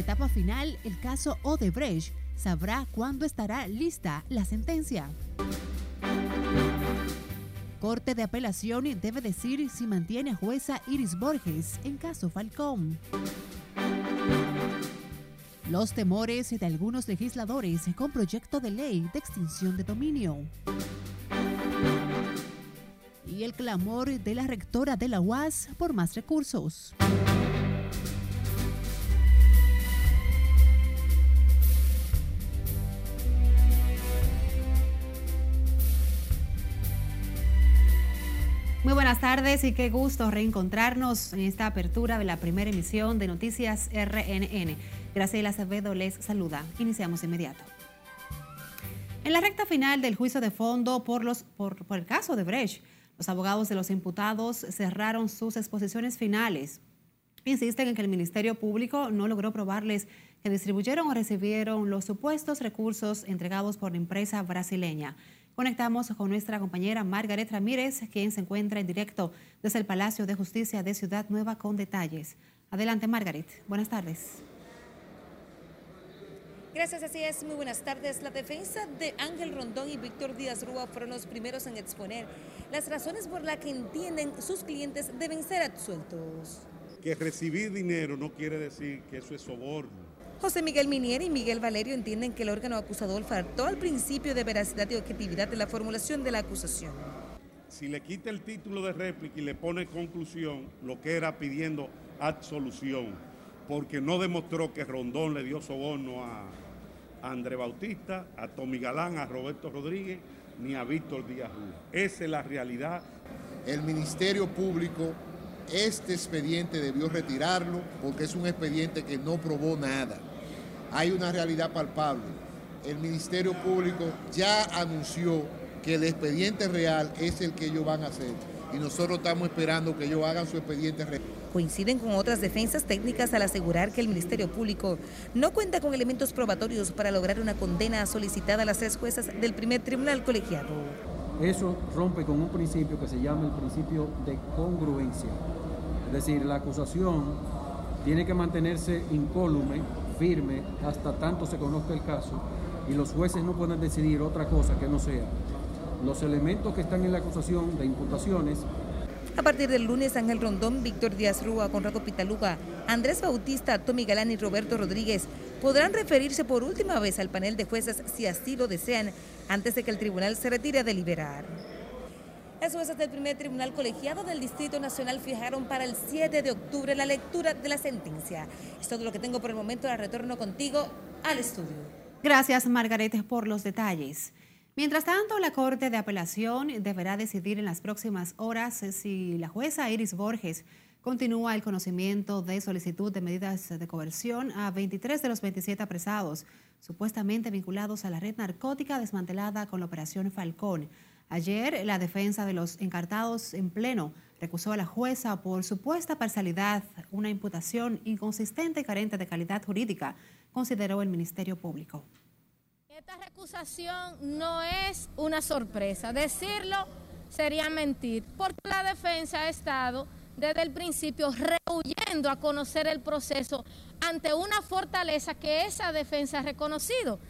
etapa final el caso Odebrecht, sabrá cuándo estará lista la sentencia. Corte de apelación debe decir si mantiene a jueza Iris Borges en caso Falcón. Los temores de algunos legisladores con proyecto de ley de extinción de dominio. Y el clamor de la rectora de la UAS por más recursos. Buenas tardes y qué gusto reencontrarnos en esta apertura de la primera emisión de Noticias RNN. Graciela Acevedo les saluda. Iniciamos de inmediato. En la recta final del juicio de fondo por, los, por, el caso de Brecht, los abogados de los imputados cerraron sus exposiciones finales. Insisten en que el Ministerio Público no logró probarles que distribuyeron o recibieron los supuestos recursos entregados por la empresa brasileña. Conectamos con nuestra compañera Margaret Ramírez, quien se encuentra en directo desde el Palacio de Justicia de Ciudad Nueva con detalles. Adelante, Margaret. Buenas tardes. Gracias, así es. Muy buenas tardes. La defensa de Ángel Rondón y Víctor Díaz Rúa fueron los primeros en exponer las razones por las que entienden sus clientes deben ser absueltos. Que recibir dinero no quiere decir que eso es soborno José Miguel Minier y Miguel Valerio entienden que el órgano acusador faltó al principio de veracidad y objetividad de la formulación de la acusación. Si le quita el título de réplica y le pone conclusión, lo que era pidiendo absolución, porque no demostró que Rondón le dio soborno a, André Bautista, a Tommy Galán, a Roberto Rodríguez, ni a Víctor Díaz Rúa. Esa es la realidad. El Ministerio Público este expediente debió retirarlo porque es un expediente que no probó nada hay una realidad palpable. El Ministerio Público ya anunció que el expediente real es el que ellos van a hacer y nosotros estamos esperando que ellos hagan su expediente real. Coinciden con otras defensas técnicas al asegurar que el Ministerio Público no cuenta con elementos probatorios para lograr una condena solicitada a las tres juezas del primer tribunal colegiado. Eso rompe con un principio que se llama el principio de congruencia. Es decir, la acusación tiene que mantenerse incólume firme hasta tanto se conozca el caso y los jueces no pueden decidir otra cosa que no sea los elementos que están en la acusación de imputaciones. A partir del lunes, Ángel Rondón, Víctor Díaz Rúa, Conrado Pitaluga, Andrés Bautista, Tommy Galán y Roberto Rodríguez podrán referirse por última vez al panel de jueces si así lo desean antes de que el tribunal se retire a deliberar. Las jueces del primer tribunal colegiado del Distrito Nacional fijaron para el 7 de octubre la lectura de la sentencia. Es todo lo que tengo por el momento. La retorno contigo al estudio. Gracias, Margarete, por los detalles. Mientras tanto, la Corte de Apelación deberá decidir en las próximas horas si la jueza Iris Borges continúa el conocimiento de solicitud de medidas de coerción a 23 de los 27 apresados, supuestamente vinculados a la red narcótica desmantelada con la Operación Falcón. Ayer, la defensa de los encartados en pleno recusó a la jueza por supuesta parcialidad, una imputación inconsistente y carente de calidad jurídica, consideró el Ministerio Público. Esta recusación no es una sorpresa. Decirlo sería mentir, porque la defensa ha estado desde el principio rehuyendo a conocer el proceso ante una fortaleza que esa defensa ha reconocido.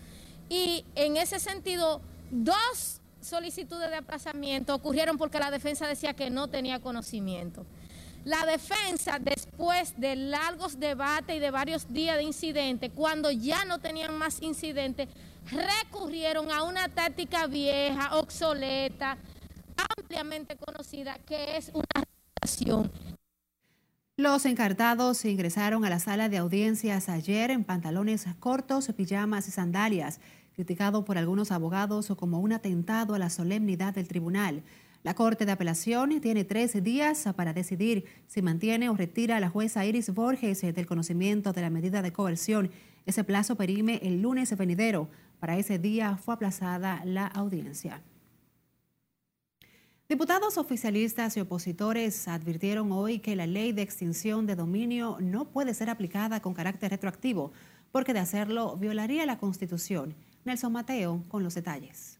Y en ese sentido, dos solicitudes de aplazamiento ocurrieron porque la defensa decía que no tenía conocimiento. La defensa, después de largos debates y de varios días de incidentes, cuando ya no tenían más incidentes, recurrieron a una táctica vieja, obsoleta, ampliamente conocida, que es una relación. Los encartados ingresaron a la sala de audiencias ayer en pantalones cortos, pijamas y sandalias criticado por algunos abogados como un atentado a la solemnidad del tribunal. La Corte de Apelación tiene tres días para decidir si mantiene o retira a la jueza Iris Borges del conocimiento de la medida de coerción. Ese plazo perime el lunes venidero. Para ese día fue aplazada la audiencia. Diputados oficialistas y opositores advirtieron hoy que la ley de extinción de dominio no puede ser aplicada con carácter retroactivo, porque de hacerlo violaría la Constitución. Nelson Mateo con los detalles.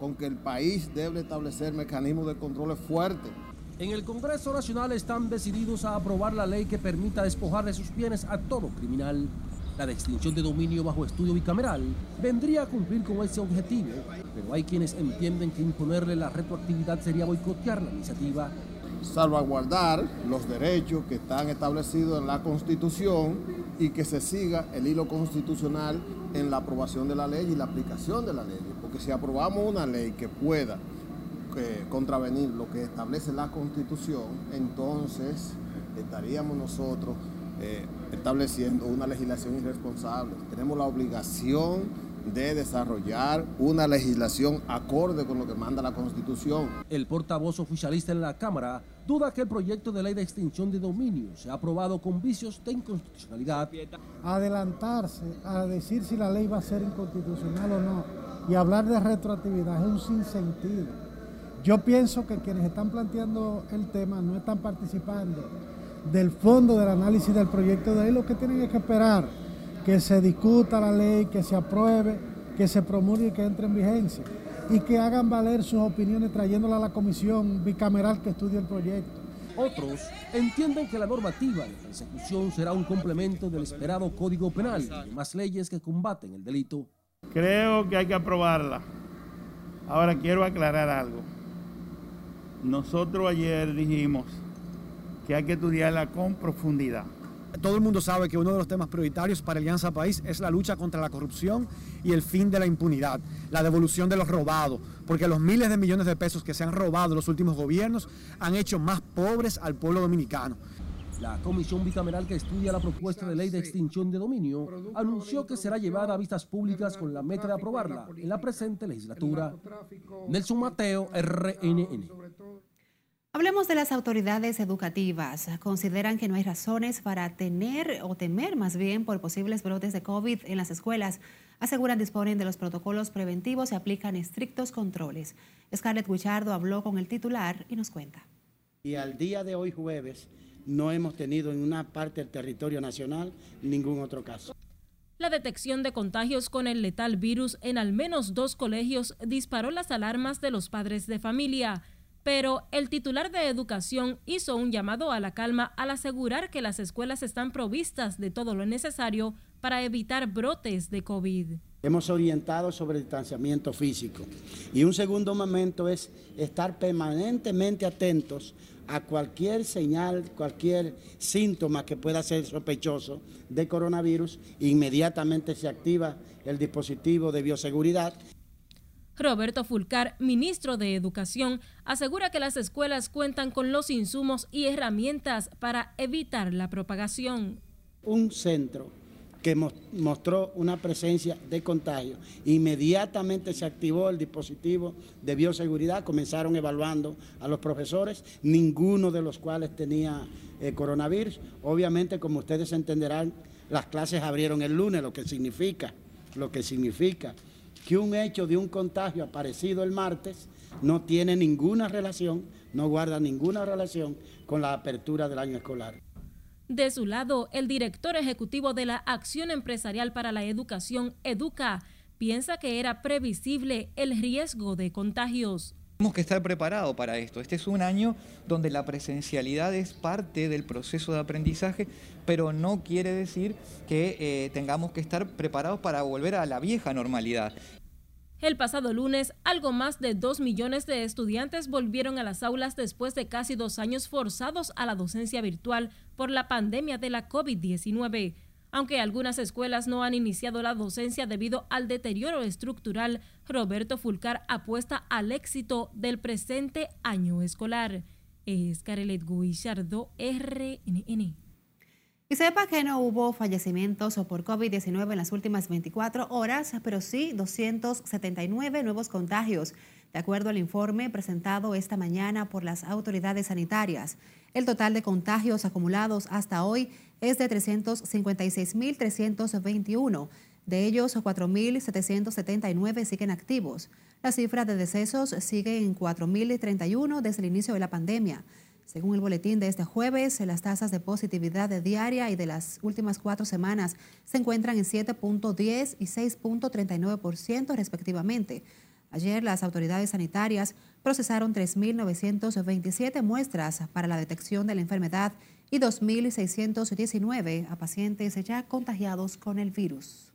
Con que el país debe establecer mecanismos de control fuertes. En el Congreso Nacional están decididos a aprobar la ley que permita despojar de sus bienes a todo criminal. La extinción de dominio bajo estudio bicameral vendría a cumplir con ese objetivo, pero hay quienes entienden que imponerle la retroactividad sería boicotear la iniciativa. Salvaguardar los derechos que están establecidos en la Constitución y que se siga el hilo constitucional en la aprobación de la ley y la aplicación de la ley. Porque si aprobamos una ley que pueda eh, contravenir lo que establece la Constitución, entonces estaríamos nosotros eh, estableciendo una legislación irresponsable. Tenemos la obligación de desarrollar una legislación acorde con lo que manda la Constitución. El portavoz oficialista en la Cámara duda que el proyecto de ley de extinción de dominio sea aprobado con vicios de inconstitucionalidad. Adelantarse a decir si la ley va a ser inconstitucional o no y hablar de retroactividad es un sinsentido. Yo pienso que quienes están planteando el tema no están participando del fondo del análisis del proyecto de ley, lo que tienen es que esperar que se discuta la ley, que se apruebe, que se promulgue y que entre en vigencia y que hagan valer sus opiniones trayéndola a la comisión bicameral que estudie el proyecto. Otros entienden que la normativa de persecución será un complemento del esperado Código Penal y más leyes que combaten el delito. Creo que hay que aprobarla. Ahora quiero aclarar algo. Nosotros ayer dijimos que hay que estudiarla con profundidad. Todo el mundo sabe que uno de los temas prioritarios para Alianza País es la lucha contra la corrupción y el fin de la impunidad, la devolución de los robados, porque los miles de millones de pesos que se han robado los últimos gobiernos han hecho más pobres al pueblo dominicano. La comisión bicameral que estudia la propuesta de ley de extinción de dominio anunció que será llevada a vistas públicas con la meta de aprobarla en la presente legislatura. Nelson Mateo, RNN. Hablemos de las autoridades educativas. Consideran que no hay razones para tener o temer más bien por posibles brotes de COVID en las escuelas. Aseguran disponen de los protocolos preventivos y aplican estrictos controles. Scarlett Guichardo habló con el titular y nos cuenta. Y al día de hoy jueves no hemos tenido en una parte del territorio nacional ningún otro caso. La detección de contagios con el letal virus en al menos dos colegios disparó las alarmas de los padres de familia pero el titular de Educación hizo un llamado a la calma al asegurar que las escuelas están provistas de todo lo necesario para evitar brotes de COVID. Hemos orientado sobre el distanciamiento físico. Y un segundo momento es estar permanentemente atentos a cualquier señal, cualquier síntoma que pueda ser sospechoso de coronavirus, inmediatamente se activa el dispositivo de bioseguridad Roberto Fulcar, ministro de Educación, asegura que las escuelas cuentan con los insumos y herramientas para evitar la propagación. Un centro que mostró una presencia de contagio. Inmediatamente se activó el dispositivo de bioseguridad, comenzaron evaluando a los profesores, ninguno de los cuales tenía eh, coronavirus. Obviamente, como ustedes entenderán, las clases abrieron el lunes, lo que significa, lo que significa que un hecho de un contagio aparecido el martes no tiene ninguna relación, no guarda ninguna relación con la apertura del año escolar. De su lado, el director ejecutivo de la Acción Empresarial para la Educación, Educa, piensa que era previsible el riesgo de contagios. Tenemos que estar preparados para esto. Este es un año donde la presencialidad es parte del proceso de aprendizaje, pero no quiere decir que eh, tengamos que estar preparados para volver a la vieja normalidad. El pasado lunes, algo más de 2 millones de estudiantes volvieron a las aulas después de casi dos años forzados a la docencia virtual por la pandemia de la COVID-19. Aunque algunas escuelas no han iniciado la docencia debido al deterioro estructural, Roberto Fulcar apuesta al éxito del presente año escolar. Es Carelet Guillardo, RNN. Y sepa que no hubo fallecimientos por COVID-19 en las últimas 24 horas, pero sí 279 nuevos contagios, de acuerdo al informe presentado esta mañana por las autoridades sanitarias. El total de contagios acumulados hasta hoy es de 356.321. De ellos, 4.779 siguen activos. La cifra de decesos sigue en 4.031 desde el inicio de la pandemia. Según el boletín de este jueves, las tasas de positividad diaria y de las últimas cuatro semanas se encuentran en 7.10 y 6.39% respectivamente. Ayer las autoridades sanitarias procesaron 3.927 muestras para la detección de la enfermedad y 2.619 a pacientes ya contagiados con el virus.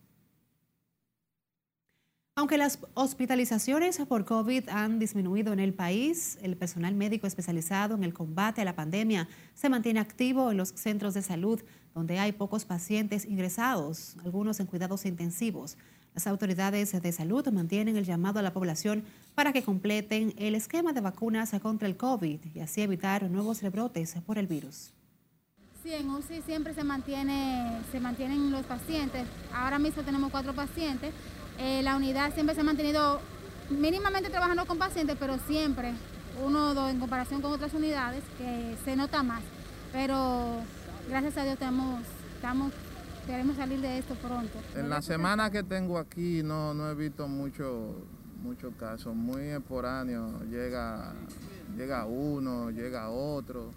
Aunque las hospitalizaciones por COVID han disminuido en el país, el personal médico especializado en el combate a la pandemia se mantiene activo en los centros de salud, donde hay pocos pacientes ingresados, algunos en cuidados intensivos. Las autoridades de salud mantienen el llamado a la población para que completen el esquema de vacunas contra el COVID y así evitar nuevos rebrotes por el virus. Sí, en UCI siempre se, mantiene, se mantienen los pacientes. Ahora mismo tenemos cuatro pacientes eh, la unidad siempre se ha mantenido mínimamente trabajando con pacientes, pero siempre uno o dos en comparación con otras unidades que se nota más. Pero gracias a Dios tenemos, estamos, queremos salir de esto pronto. En la semana que tengo aquí no, no he visto muchos mucho casos, muy esporáneos, llega, llega uno, llega otro,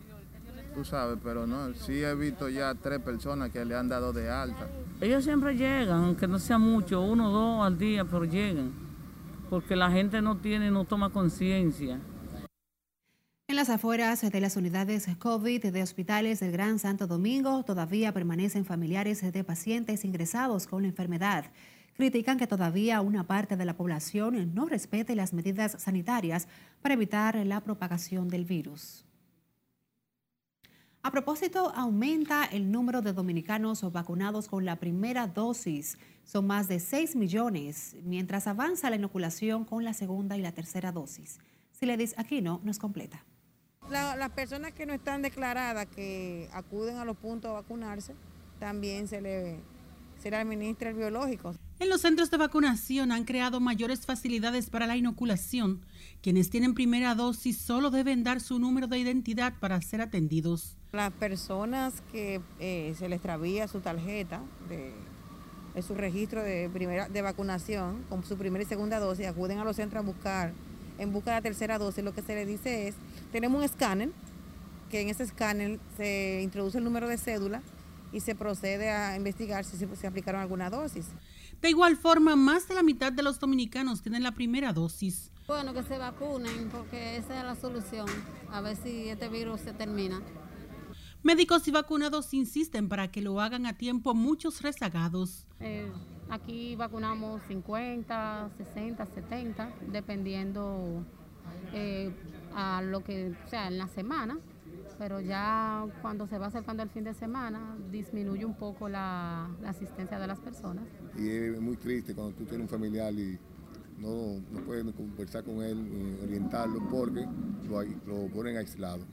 tú sabes, pero no, sí he visto ya tres personas que le han dado de alta. Ellos siempre llegan, aunque no sea mucho, uno o dos al día, pero llegan, porque la gente no tiene, no toma conciencia. En las afueras de las unidades COVID de hospitales del Gran Santo Domingo todavía permanecen familiares de pacientes ingresados con la enfermedad. Critican que todavía una parte de la población no respete las medidas sanitarias para evitar la propagación del virus. A propósito, aumenta el número de dominicanos vacunados con la primera dosis. Son más de 6 millones, mientras avanza la inoculación con la segunda y la tercera dosis. Siledis Aquino nos completa. Las personas que no están declaradas, que acuden a los puntos a vacunarse, también se le, se le administra el biológico. En los centros de vacunación han creado mayores facilidades para la inoculación. Quienes tienen primera dosis solo deben dar su número de identidad para ser atendidos. Las personas que eh, se les extravía su tarjeta de, su registro de, primera, de vacunación con su primera y segunda dosis acuden a los centros a buscar, en busca de la tercera dosis, lo que se les dice es, tenemos un escáner, que en ese escáner se introduce el número de cédula y se procede a investigar si se aplicaron alguna dosis. De igual forma, más de la mitad de los dominicanos tienen la primera dosis. Bueno, que se vacunen porque esa es la solución, a ver si este virus se termina. Médicos y vacunados insisten para que lo hagan a tiempo muchos rezagados. Eh, aquí vacunamos 50, 60, 70, dependiendo eh, a lo que sea en la semana pero ya cuando se va acercando el fin de semana disminuye un poco la, asistencia de las personas. Y es muy triste cuando tú tienes un familiar y no, no puedes conversar con él, orientarlo, porque lo, lo ponen aislado.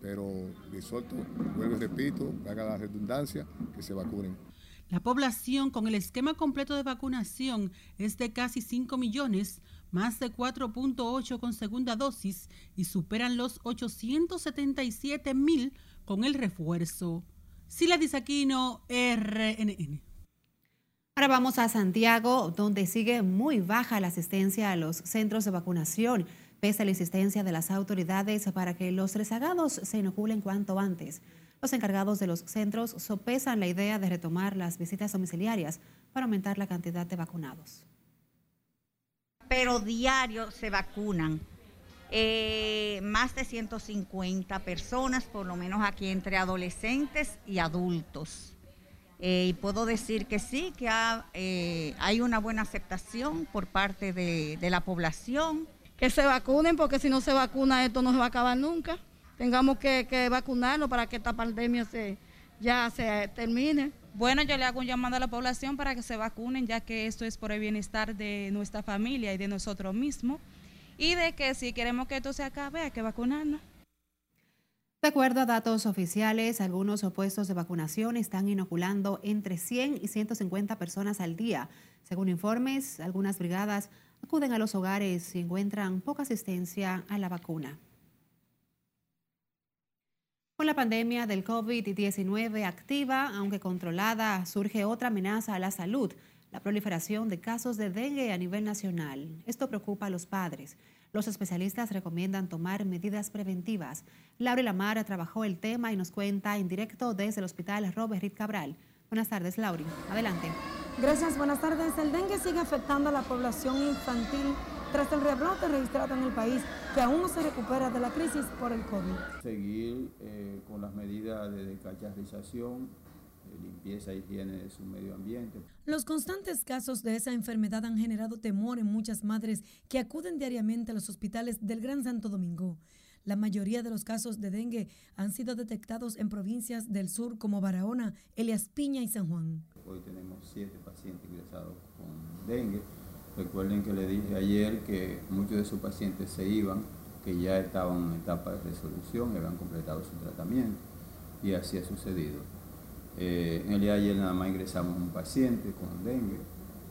Pero de suelto, vuelvo y repito, haga la redundancia, que se vacunen. La población con el esquema completo de vacunación es de casi 5 millones, más de 4.8 con segunda dosis y superan los 877 mil con el refuerzo. Sila Disaquino, RNN. Ahora vamos a Santiago, donde sigue muy baja la asistencia a los centros de vacunación, pese a la insistencia de las autoridades para que los rezagados se inoculen cuanto antes. Los encargados de los centros sopesan la idea de retomar las visitas domiciliarias para aumentar la cantidad de vacunados pero diario se vacunan eh, más de 150 personas, por lo menos aquí entre adolescentes y adultos. Eh, y puedo decir que sí, que eh, hay una buena aceptación por parte de, la población. Que se vacunen, porque si no se vacuna esto no se va a acabar nunca. Tengamos que, que vacunarnos para que esta pandemia se, ya se termine. Bueno, yo le hago un llamado a la población para que se vacunen, ya que esto es por el bienestar de nuestra familia y de nosotros mismos. Y de que si queremos que esto se acabe, hay que vacunarnos. De acuerdo a datos oficiales, algunos puestos de vacunación están inoculando entre 100 y 150 personas al día. Según informes, algunas brigadas acuden a los hogares y encuentran poca asistencia a la vacuna. Con la pandemia del COVID-19 activa, aunque controlada, surge otra amenaza a la salud, la proliferación de casos de dengue a nivel nacional. Esto preocupa a los padres. Los especialistas recomiendan tomar medidas preventivas. Laura Lamar trabajó el tema y nos cuenta en directo desde el Hospital Robert Reed Cabral. Buenas tardes, Lauri. Adelante. Gracias, buenas tardes. El dengue sigue afectando a la población infantil tras el rebrote registrado en el país que aún no se recupera de la crisis por el COVID. Seguir eh, con las medidas de descacharrización, de limpieza e higiene de su medio ambiente. Los constantes casos de esa enfermedad han generado temor en muchas madres que acuden diariamente a los hospitales del Gran Santo Domingo. La mayoría de los casos de dengue han sido detectados en provincias del sur como Barahona, Elias Piña y San Juan. Hoy tenemos siete pacientes ingresados con dengue. Recuerden que le dije ayer que muchos de sus pacientes se iban, que ya estaban en etapa de resolución habían completado su tratamiento. Y así ha sucedido. Eh, en el día de ayer nada más ingresamos un paciente con dengue,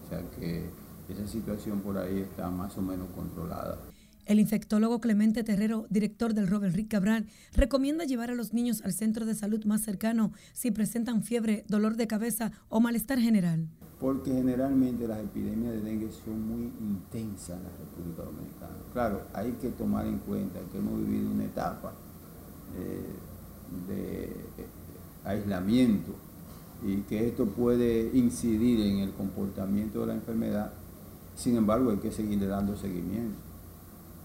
o sea que esa situación por ahí está más o menos controlada. El infectólogo Clemente Terrero, director del Robert Rick Cabral, recomienda llevar a los niños al centro de salud más cercano si presentan fiebre, dolor de cabeza o malestar general. Porque generalmente las epidemias de dengue son muy intensas en la República Dominicana. Claro, hay que tomar en cuenta que hemos vivido una etapa eh, de eh, aislamiento y que esto puede incidir en el comportamiento de la enfermedad. Sin embargo, hay que seguirle dando seguimiento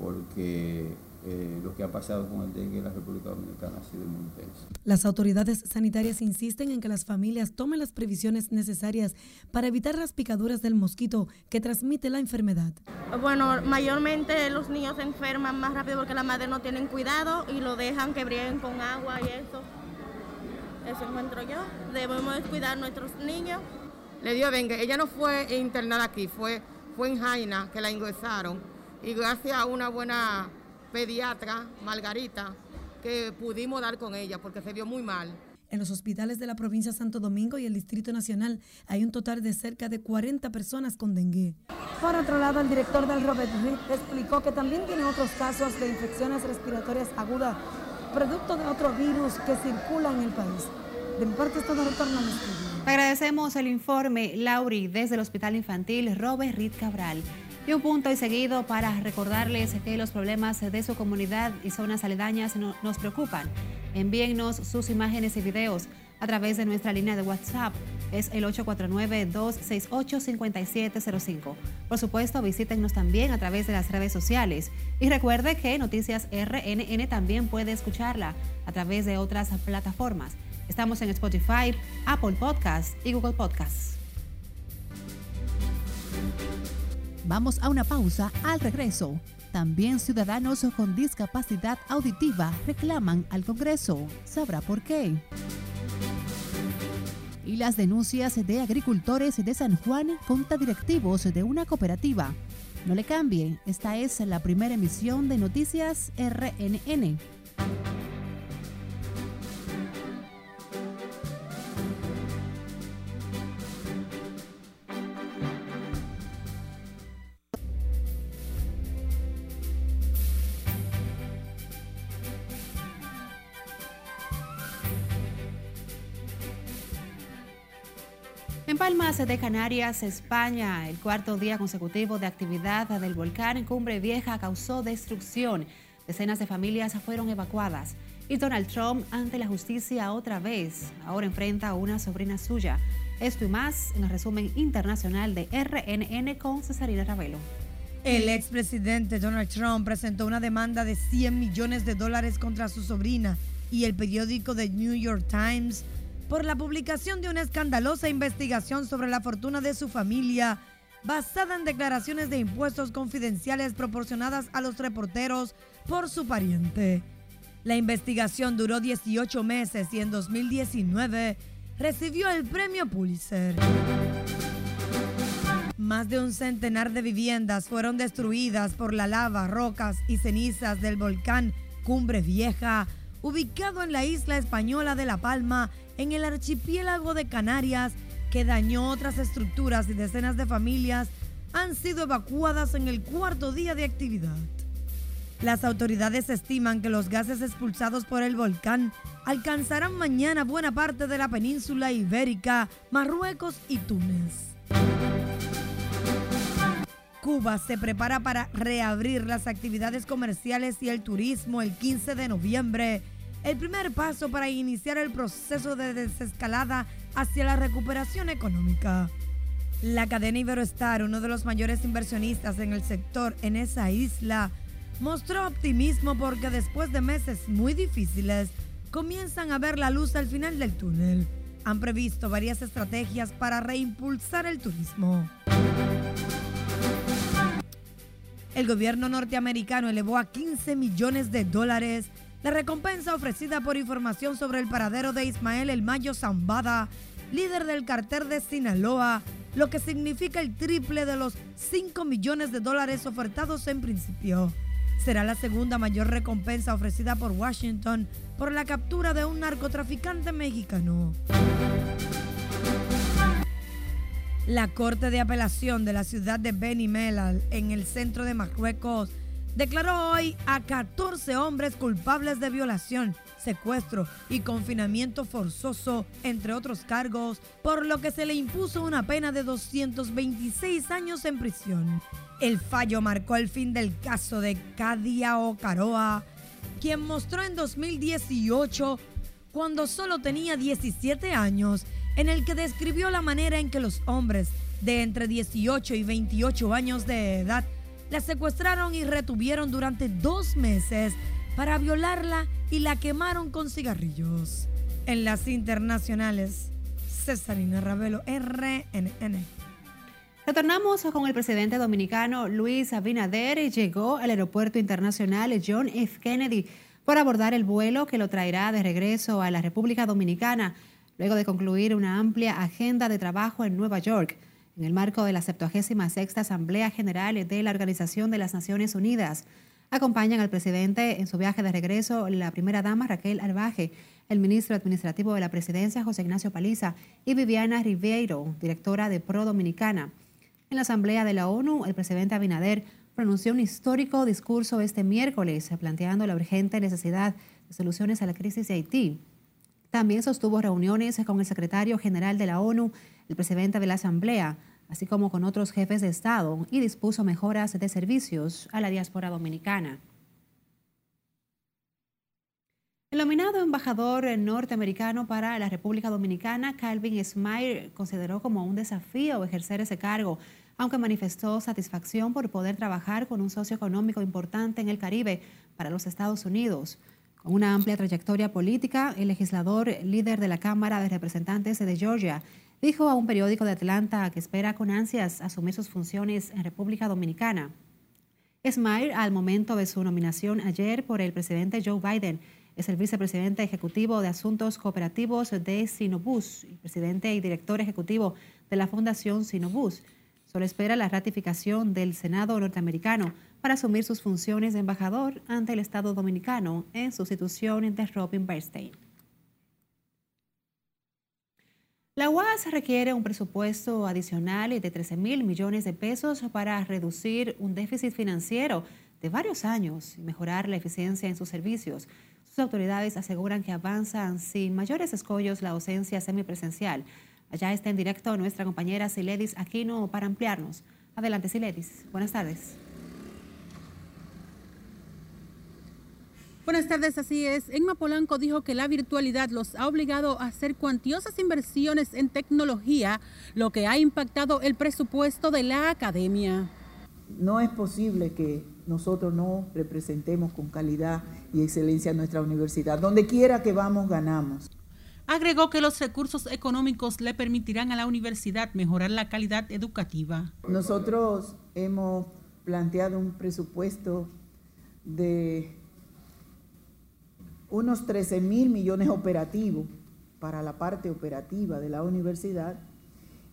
porque eh, lo que ha pasado con el dengue en la República Dominicana ha sido muy intenso. Las autoridades sanitarias insisten en que las familias tomen las previsiones necesarias para evitar las picaduras del mosquito que transmite la enfermedad. Bueno, mayormente los niños se enferman más rápido porque las madres no tienen cuidado y lo dejan que brieguen con agua y eso. Eso encuentro yo. Debemos cuidar a nuestros niños. Le dio dengue. Ella no fue internada aquí, fue, fue en Jaina que la ingresaron y gracias a una buena pediatra, Margarita, que pudimos dar con ella porque se vio muy mal. En los hospitales de la provincia de Santo Domingo y el Distrito Nacional hay un total de cerca de 40 personas con dengue. Por otro lado, el director del Robert Reed explicó que también tiene otros casos de infecciones respiratorias agudas, producto de otro virus que circula en el país. De mi parte, es todo retorno al estudio. Agradecemos el informe, Lauri, desde el Hospital Infantil Robert Reed Cabral. Y un punto y seguido para recordarles que los problemas de su comunidad y zonas aledañas nos preocupan. Envíennos sus imágenes y videos a través de nuestra línea de WhatsApp. Es el 849-268-5705. Por supuesto, visítenos también a través de las redes sociales. Y recuerde que Noticias RNN también puede escucharla a través de otras plataformas. Estamos en Spotify, Apple Podcasts y Google Podcasts. Vamos a una pausa al regreso. También ciudadanos con discapacidad auditiva reclaman al Congreso. ¿Sabrá por qué? Y las denuncias de agricultores de San Juan contra directivos de una cooperativa. No le cambie, esta es la primera emisión de Noticias RNN. Palmas de Canarias, España, el cuarto día consecutivo de actividad del volcán en Cumbre Vieja causó destrucción. Decenas de familias fueron evacuadas. Y Donald Trump ante la justicia otra vez. Ahora enfrenta a una sobrina suya. Esto y más en el resumen internacional de RNN con Cesarina Ravelo. El expresidente Donald Trump presentó una demanda de 100 millones de dólares contra su sobrina y el periódico The New York Times por la publicación de una escandalosa investigación sobre la fortuna de su familia basada en declaraciones de impuestos confidenciales proporcionadas a los reporteros por su pariente. La investigación duró 18 meses y en 2019 recibió el premio Pulitzer. Más de un centenar de viviendas fueron destruidas por la lava, rocas y cenizas del volcán Cumbre Vieja, ubicado en la isla española de La Palma, en el archipiélago de Canarias, que dañó otras estructuras y decenas de familias han sido evacuadas en el cuarto día de actividad. Las autoridades estiman que los gases expulsados por el volcán alcanzarán mañana buena parte de la península ibérica, Marruecos y Túnez. Cuba se prepara para reabrir las actividades comerciales y el turismo el 15 de noviembre, el primer paso para iniciar el proceso de desescalada hacia la recuperación económica. La cadena Iberostar, uno de los mayores inversionistas en el sector en esa isla, mostró optimismo porque después de meses muy difíciles, comienzan a ver la luz al final del túnel. Han previsto varias estrategias para reimpulsar el turismo. El gobierno norteamericano elevó a 15 millones de dólares la recompensa ofrecida por información sobre el paradero de Ismael El Mayo Zambada, líder del cartel de Sinaloa, lo que significa el triple de los 5 millones de dólares ofertados en principio. Será la segunda mayor recompensa ofrecida por Washington por la captura de un narcotraficante mexicano. La Corte de Apelación de la ciudad de Beni Mellal, en el centro de Marruecos, declaró hoy a 14 hombres culpables de violación, secuestro y confinamiento forzoso, entre otros cargos, por lo que se le impuso una pena de 226 años en prisión. El fallo marcó el fin del caso de Kadia Ocaroa, quien mostró en 2018, cuando solo tenía 17 años, en el que describió la manera en que los hombres de entre 18 y 28 años de edad la secuestraron y retuvieron durante dos meses para violarla y la quemaron con cigarrillos. En las internacionales, Cesarina Ravelo, RNN. Retornamos con el presidente dominicano Luis Abinader y llegó al aeropuerto internacional John F. Kennedy por abordar el vuelo que lo traerá de regreso a la República Dominicana luego de concluir una amplia agenda de trabajo en Nueva York en el marco de la 76 Asamblea General de la Organización de las Naciones Unidas. Acompañan al presidente en su viaje de regreso la primera dama Raquel Arbaje, el ministro administrativo de la presidencia José Ignacio Paliza y Viviana Ribeiro, directora de Pro Dominicana. En la Asamblea de la ONU, el presidente Abinader pronunció un histórico discurso este miércoles planteando la urgente necesidad de soluciones a la crisis de Haití. También sostuvo reuniones con el secretario general de la ONU, el presidente de la Asamblea, así como con otros jefes de Estado, y dispuso mejoras de servicios a la diáspora dominicana. El nominado embajador norteamericano para la República Dominicana, Calvin Smyre, consideró como un desafío ejercer ese cargo, aunque manifestó satisfacción por poder trabajar con un socio económico importante en el Caribe para los Estados Unidos. Con una amplia trayectoria política, el legislador líder de la Cámara de Representantes de Georgia dijo a un periódico de Atlanta que espera con ansias asumir sus funciones en República Dominicana. Smile, al momento de su nominación ayer por el presidente Joe Biden, es el vicepresidente ejecutivo de Asuntos Cooperativos de Sinobus presidente y director ejecutivo de la Fundación Sinobus. Solo espera la ratificación del Senado norteamericano para asumir sus funciones de embajador ante el Estado dominicano en sustitución de Robin Bernstein. La UAS requiere un presupuesto adicional de 13 mil millones de pesos para reducir un déficit financiero de varios años y mejorar la eficiencia en sus servicios. Sus autoridades aseguran que avanzan sin mayores escollos la docencia semipresencial. Allá está en directo nuestra compañera Siledis Aquino para ampliarnos. Adelante, Siledis. Buenas tardes. Buenas tardes, así es. Enma Polanco dijo que la virtualidad los ha obligado a hacer cuantiosas inversiones en tecnología, lo que ha impactado el presupuesto de la academia. No es posible que nosotros no representemos con calidad y excelencia nuestra universidad. Donde quiera que vamos, ganamos. Agregó que los recursos económicos le permitirán a la universidad mejorar la calidad educativa. Nosotros hemos planteado un presupuesto de unos 13 mil millones operativos para la parte operativa de la universidad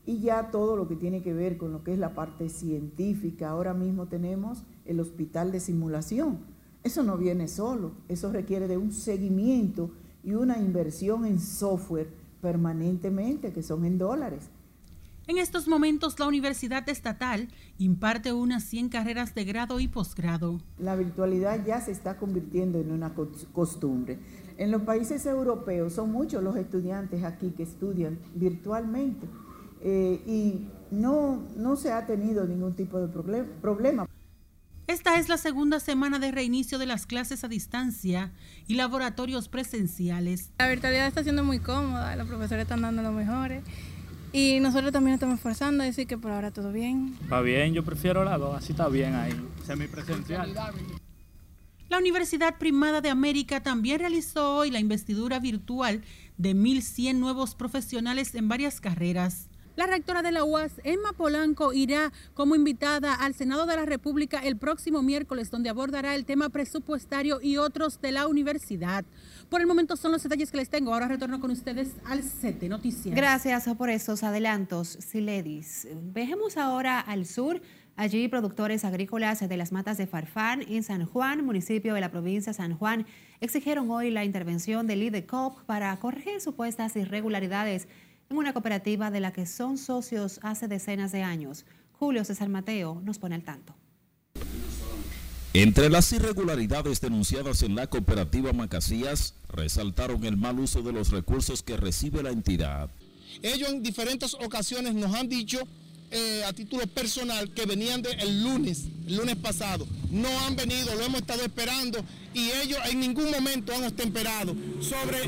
y ya todo lo que tiene que ver con lo que es la parte científica. Ahora mismo tenemos el hospital de simulación. Eso no viene solo, eso requiere de un seguimiento y una inversión en software permanentemente, que son en dólares. En estos momentos, la Universidad Estatal imparte unas 100 carreras de grado y posgrado. La virtualidad ya se está convirtiendo en una costumbre. En los países europeos son muchos los estudiantes aquí que estudian virtualmente eh, y no, no se ha tenido ningún tipo de problema. Esta es la segunda semana de reinicio de las clases a distancia y laboratorios presenciales. La virtualidad está siendo muy cómoda, los profesores están dando lo mejores Y nosotros también estamos esforzando, así que por ahora todo bien. Va bien, yo prefiero la dos, así está bien ahí, semipresencial. La Universidad Primada de América también realizó hoy la investidura virtual de 1.100 nuevos profesionales en varias carreras. La rectora de la UAS, Emma Polanco, irá como invitada al Senado de la República el próximo miércoles, donde abordará el tema presupuestario y otros de la universidad. Por el momento son los detalles que les tengo. Ahora retorno con ustedes al set de noticias. Gracias por esos adelantos, Siledis. Vejemos ahora al sur. Allí, productores agrícolas de las matas de Farfán, en San Juan, municipio de la provincia de San Juan, exigieron hoy la intervención del IDECOP para corregir supuestas irregularidades en una cooperativa de la que son socios hace decenas de años. Julio César Mateo nos pone al tanto. Entre las irregularidades denunciadas en la cooperativa Macasías, resaltaron el mal uso de los recursos que recibe la entidad. Ellos en diferentes ocasiones nos han dicho eh, a título personal que venían de el lunes, el lunes pasado. No han venido, lo hemos estado esperando y ellos en ningún momento han estemperado sobre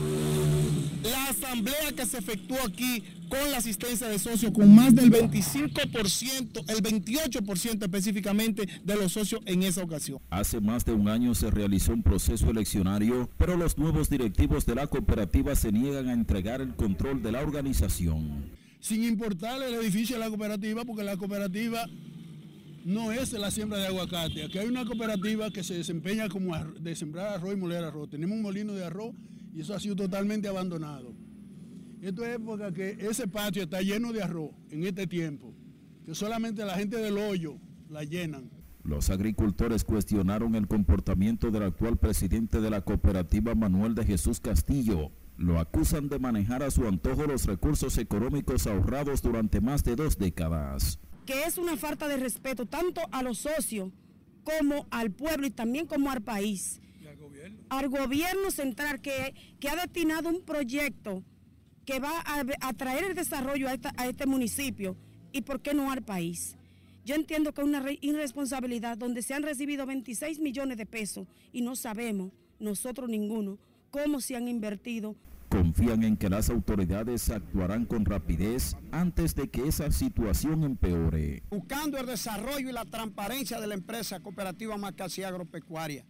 la asamblea que se efectuó aquí con la asistencia de socios, con más del 25%, el 28% específicamente de los socios en esa ocasión. Hace más de un año se realizó un proceso eleccionario, pero los nuevos directivos de la cooperativa se niegan a entregar el control de la organización. Sin importar el edificio de la cooperativa, porque la cooperativa no es la siembra de aguacate. Aquí hay una cooperativa que se desempeña como de sembrar arroz y moler arroz. Tenemos un molino de arroz y eso ha sido totalmente abandonado. Esto es porque ese patio está lleno de arroz en este tiempo, que solamente la gente del hoyo la llenan. Los agricultores cuestionaron el comportamiento del actual presidente de la cooperativa Manuel de Jesús Castillo. Lo acusan de manejar a su antojo los recursos económicos ahorrados durante más de dos décadas. Que es una falta de respeto tanto a los socios como al pueblo y también como al país al gobierno central que, que ha destinado un proyecto que va a, traer el desarrollo a, este municipio y por qué no al país. Yo entiendo que es una irresponsabilidad donde se han recibido 26 millones de pesos y no sabemos, nosotros ninguno, cómo se han invertido. Confían en que las autoridades actuarán con rapidez antes de que esa situación empeore. Buscando el desarrollo y la transparencia de la empresa cooperativa Macasí Agropecuaria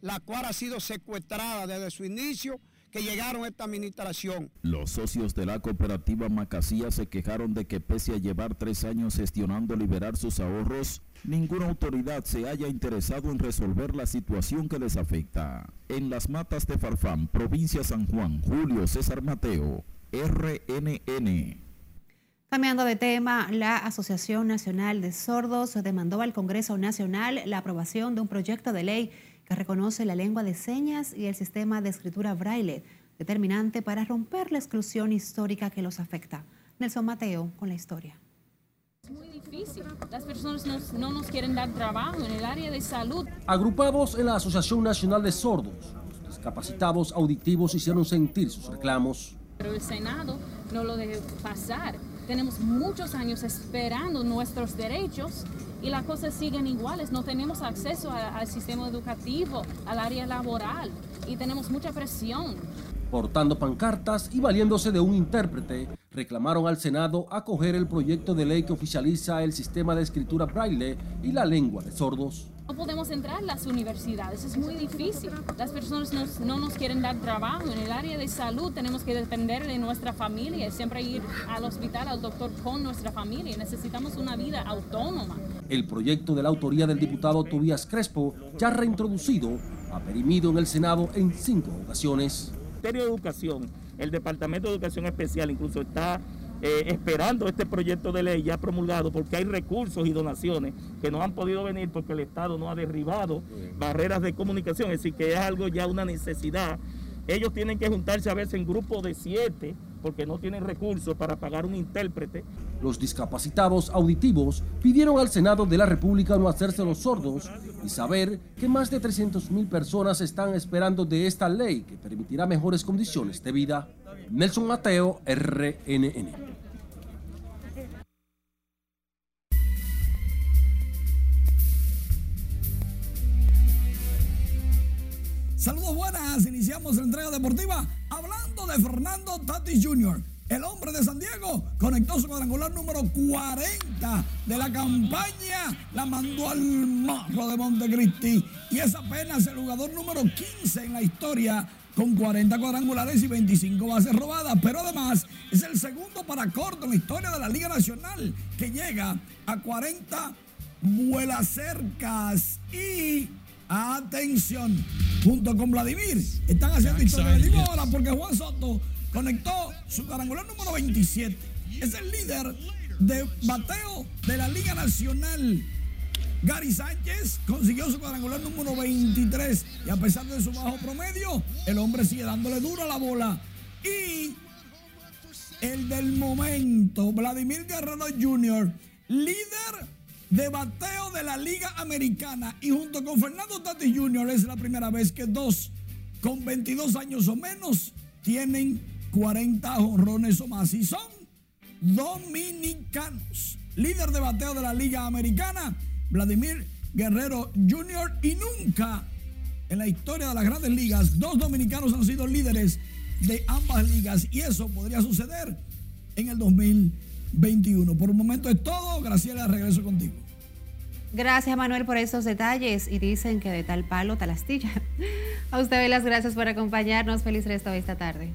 la cual ha sido secuestrada desde su inicio que llegaron a esta administración. Los socios de la cooperativa Macasía se quejaron de que pese a llevar tres años gestionando liberar sus ahorros, ninguna autoridad se haya interesado en resolver la situación que les afecta. En las matas de Farfán, provincia San Juan, Julio César Mateo, RNN. Cambiando de tema, la Asociación Nacional de Sordos demandó al Congreso Nacional la aprobación de un proyecto de ley que reconoce la lengua de señas y el sistema de escritura braille, determinante para romper la exclusión histórica que los afecta. Nelson Mateo con la historia. Es muy difícil. Las personas no nos quieren dar trabajo en el área de salud. Agrupados en la Asociación Nacional de Sordos, los discapacitados auditivos hicieron sentir sus reclamos. Pero el Senado no lo dejó pasar. Tenemos muchos años esperando nuestros derechos y las cosas siguen iguales. No tenemos acceso al sistema educativo, al área laboral y tenemos mucha presión. Portando pancartas y valiéndose de un intérprete, reclamaron al Senado acoger el proyecto de ley que oficializa el sistema de escritura braille y la lengua de sordos. No podemos entrar a las universidades, es muy difícil. Las personas no nos quieren dar trabajo. En el área de salud tenemos que depender de nuestra familia, siempre ir al hospital, al doctor con nuestra familia. Necesitamos una vida autónoma. El proyecto de la autoría del diputado Tobías Crespo, ya reintroducido, ha perimido en el Senado en cinco ocasiones. El Ministerio de Educación, el Departamento de Educación Especial incluso está eh, esperando este proyecto de ley ya promulgado porque hay recursos y donaciones que no han podido venir porque el Estado no ha derribado barreras de comunicación, es decir, que es algo ya una necesidad. Ellos tienen que juntarse a veces en grupos de siete porque no tienen recursos para pagar un intérprete. Los discapacitados auditivos pidieron al Senado de la República no hacerse los sordos y saber que más de 300 mil personas están esperando de esta ley que permitirá mejores condiciones de vida. Nelson Mateo, RNN. La entrega deportiva hablando de Fernando Tatis Jr. El hombre de San Diego conectó su cuadrangular número 40 de la campaña, la mandó al morro de Montecristi. Y es apenas el jugador número 15 en la historia con 40 cuadrangulares y 25 bases robadas, pero además es el segundo para corto en la historia de la Liga Nacional que llega a 40 vuelas cercas. Y atención, junto con Vladimir, están haciendo historia. Digo ahora porque Juan Soto conectó su cuadrangular número 27. Es el líder de bateo de la Liga Nacional. Gary Sánchez consiguió su cuadrangular número 23 y a pesar de su bajo promedio, el hombre sigue dándole duro a la bola. Y el del momento, Vladimir Guerrero Jr., líder de bateo de la Liga Americana y junto con Fernando Tati Jr. es la primera vez que dos con 22 años o menos tienen 40 honrones o más y son dominicanos. Líder de bateo de la Liga Americana, Vladimir Guerrero Jr. y nunca en la historia de las grandes ligas dos dominicanos han sido líderes de ambas ligas y eso podría suceder en el 2021. Por un momento es todo. Graciela, regreso contigo. Gracias Manuel por esos detalles y dicen que de tal palo tal astilla. A usted las gracias por acompañarnos. Feliz resto de esta tarde.